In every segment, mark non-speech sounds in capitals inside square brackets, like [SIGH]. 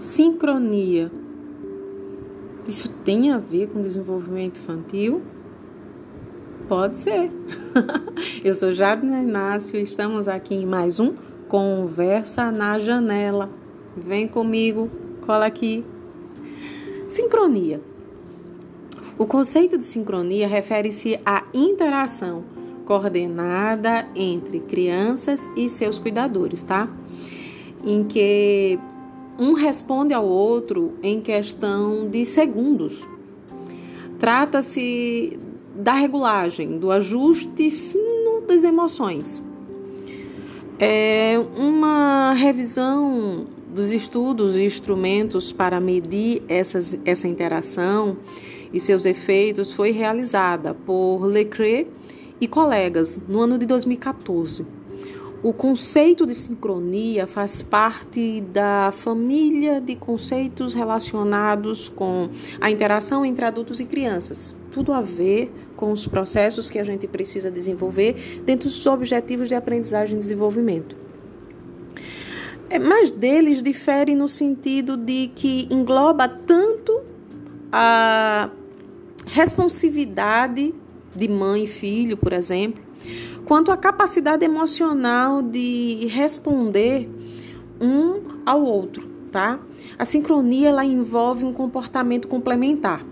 Sincronia. Isso tem a ver com desenvolvimento infantil? Pode ser. [LAUGHS] Eu sou Jadna Inácio e estamos aqui em mais um Conversa na Janela. Vem comigo, cola aqui. Sincronia. O conceito de sincronia refere-se à interação coordenada entre crianças e seus cuidadores, tá? Em que um responde ao outro em questão de segundos. Trata-se da regulagem, do ajuste fino das emoções. É uma revisão dos estudos e instrumentos para medir essas, essa interação e seus efeitos foi realizada por Leclerc e colegas no ano de 2014. O conceito de sincronia faz parte da família de conceitos relacionados com a interação entre adultos e crianças. Tudo a ver com os processos que a gente precisa desenvolver dentro dos objetivos de aprendizagem e desenvolvimento. É, mas deles difere no sentido de que engloba tanto a responsividade de mãe e filho, por exemplo, quanto a capacidade emocional de responder um ao outro, tá? A sincronia ela envolve um comportamento complementar,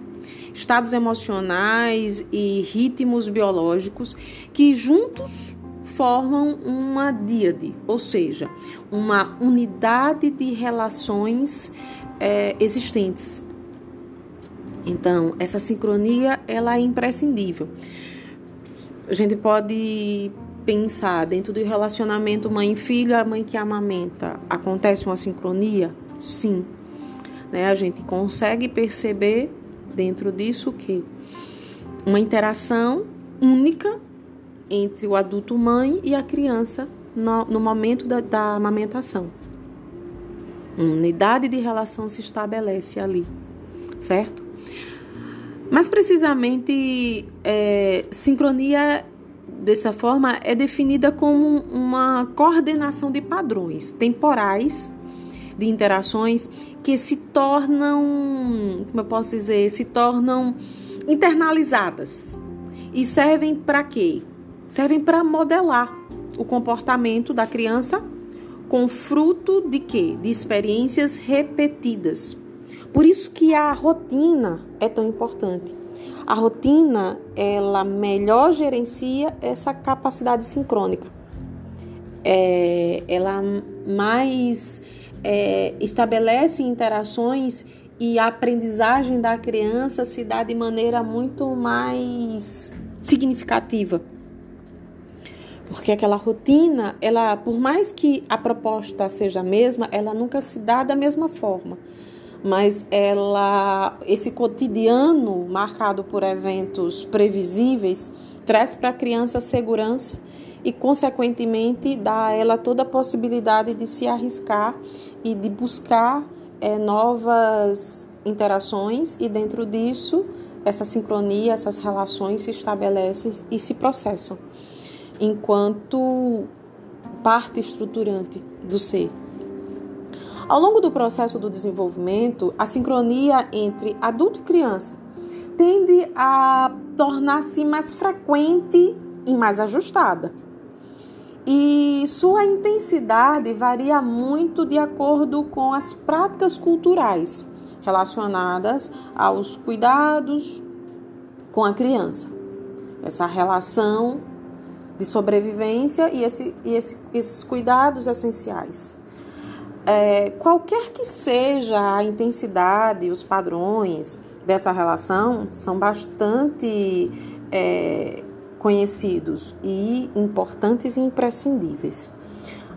estados emocionais e ritmos biológicos que juntos formam uma díade, ou seja, uma unidade de relações é, existentes. Então, essa sincronia ela é imprescindível. A gente pode pensar dentro do relacionamento mãe-filho, a mãe que amamenta, acontece uma sincronia? Sim. Né? A gente consegue perceber dentro disso que uma interação única entre o adulto mãe e a criança no, no momento da, da amamentação. Uma unidade de relação se estabelece ali, certo? Mais precisamente, é, sincronia dessa forma é definida como uma coordenação de padrões temporais de interações que se tornam, como eu posso dizer, se tornam internalizadas e servem para quê? Servem para modelar o comportamento da criança com fruto de quê? De experiências repetidas. Por isso que a rotina é tão importante. A rotina, ela melhor gerencia essa capacidade sincrônica. É, ela mais é, estabelece interações e a aprendizagem da criança se dá de maneira muito mais significativa. Porque aquela rotina, ela, por mais que a proposta seja a mesma, ela nunca se dá da mesma forma mas ela esse cotidiano marcado por eventos previsíveis traz para a criança segurança e consequentemente dá a ela toda a possibilidade de se arriscar e de buscar é, novas interações e dentro disso essa sincronia, essas relações se estabelecem e se processam enquanto parte estruturante do ser. Ao longo do processo do desenvolvimento, a sincronia entre adulto e criança tende a tornar-se mais frequente e mais ajustada. E sua intensidade varia muito de acordo com as práticas culturais relacionadas aos cuidados com a criança. Essa relação de sobrevivência e, esse, e esse, esses cuidados essenciais é, qualquer que seja a intensidade, os padrões dessa relação são bastante é, conhecidos e importantes e imprescindíveis.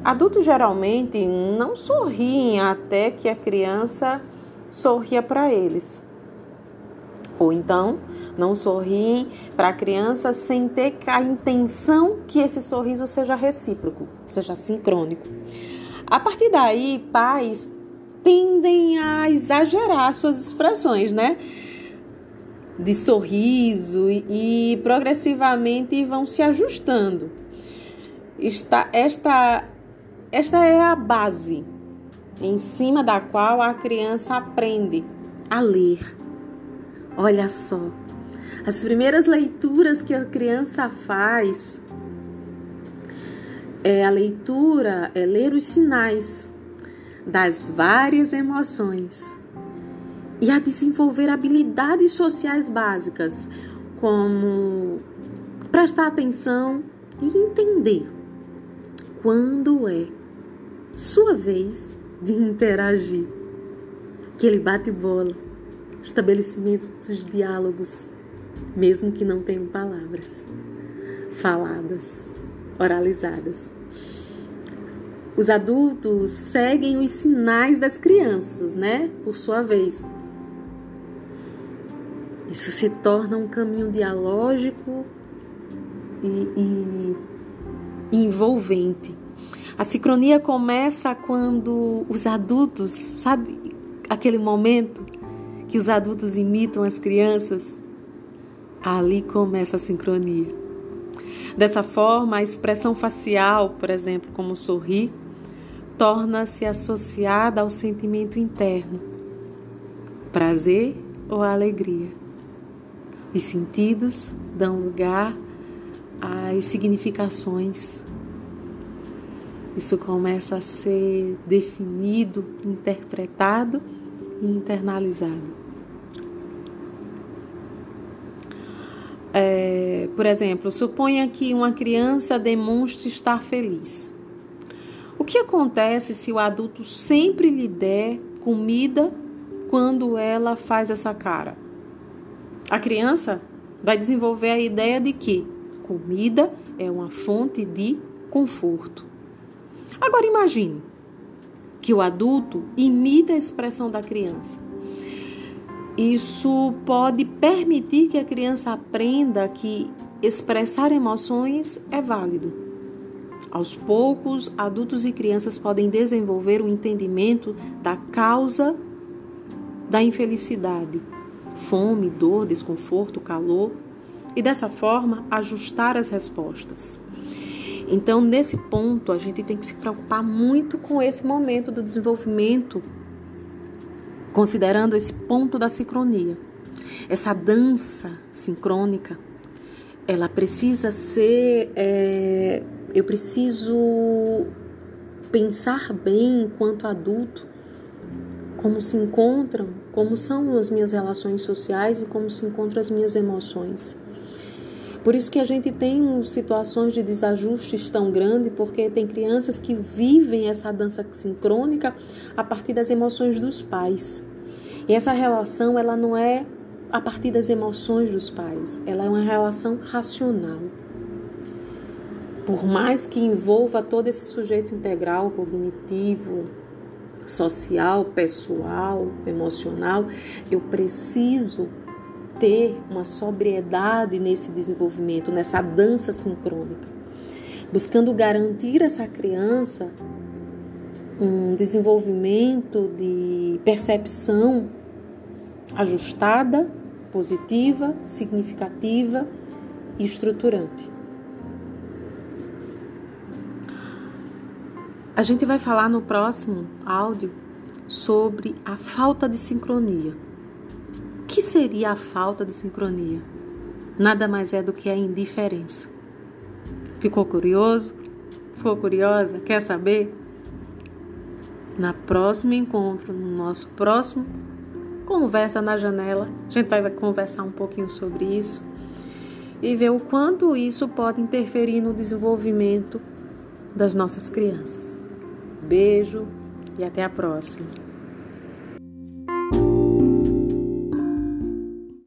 Adultos geralmente não sorriem até que a criança sorria para eles. Ou então, não sorriem para a criança sem ter a intenção que esse sorriso seja recíproco, seja sincrônico. A partir daí, pais tendem a exagerar suas expressões, né? De sorriso e, e progressivamente vão se ajustando. Esta, esta, esta é a base em cima da qual a criança aprende a ler. Olha só, as primeiras leituras que a criança faz é a leitura, é ler os sinais das várias emoções e a desenvolver habilidades sociais básicas, como prestar atenção e entender quando é sua vez de interagir. Aquele bate-bola, estabelecimento dos diálogos, mesmo que não tenham palavras faladas, oralizadas. Os adultos seguem os sinais das crianças, né? Por sua vez. Isso se torna um caminho dialógico e, e envolvente. A sincronia começa quando os adultos, sabe aquele momento que os adultos imitam as crianças? Ali começa a sincronia. Dessa forma, a expressão facial, por exemplo, como sorrir, torna-se associada ao sentimento interno, prazer ou alegria. Os sentidos dão lugar às significações. Isso começa a ser definido, interpretado e internalizado. É, por exemplo, suponha que uma criança demonstre estar feliz. O que acontece se o adulto sempre lhe der comida quando ela faz essa cara? A criança vai desenvolver a ideia de que comida é uma fonte de conforto. Agora imagine que o adulto imita a expressão da criança. Isso pode permitir que a criança aprenda que expressar emoções é válido aos poucos, adultos e crianças podem desenvolver o entendimento da causa da infelicidade, fome, dor, desconforto, calor, e dessa forma ajustar as respostas. Então, nesse ponto, a gente tem que se preocupar muito com esse momento do desenvolvimento, considerando esse ponto da sincronia. Essa dança sincrônica, ela precisa ser é, eu preciso pensar bem enquanto adulto como se encontram, como são as minhas relações sociais e como se encontram as minhas emoções. Por isso que a gente tem situações de desajustes tão grandes, porque tem crianças que vivem essa dança sincrônica a partir das emoções dos pais. E essa relação, ela não é a partir das emoções dos pais, ela é uma relação racional por mais que envolva todo esse sujeito integral, cognitivo, social, pessoal, emocional, eu preciso ter uma sobriedade nesse desenvolvimento, nessa dança sincrônica, buscando garantir essa criança um desenvolvimento de percepção ajustada, positiva, significativa e estruturante. A gente vai falar no próximo áudio sobre a falta de sincronia. Que seria a falta de sincronia? Nada mais é do que a indiferença. Ficou curioso? Ficou curiosa? Quer saber? Na próximo encontro, no nosso próximo Conversa na Janela, a gente vai conversar um pouquinho sobre isso e ver o quanto isso pode interferir no desenvolvimento das nossas crianças. Beijo e até a próxima.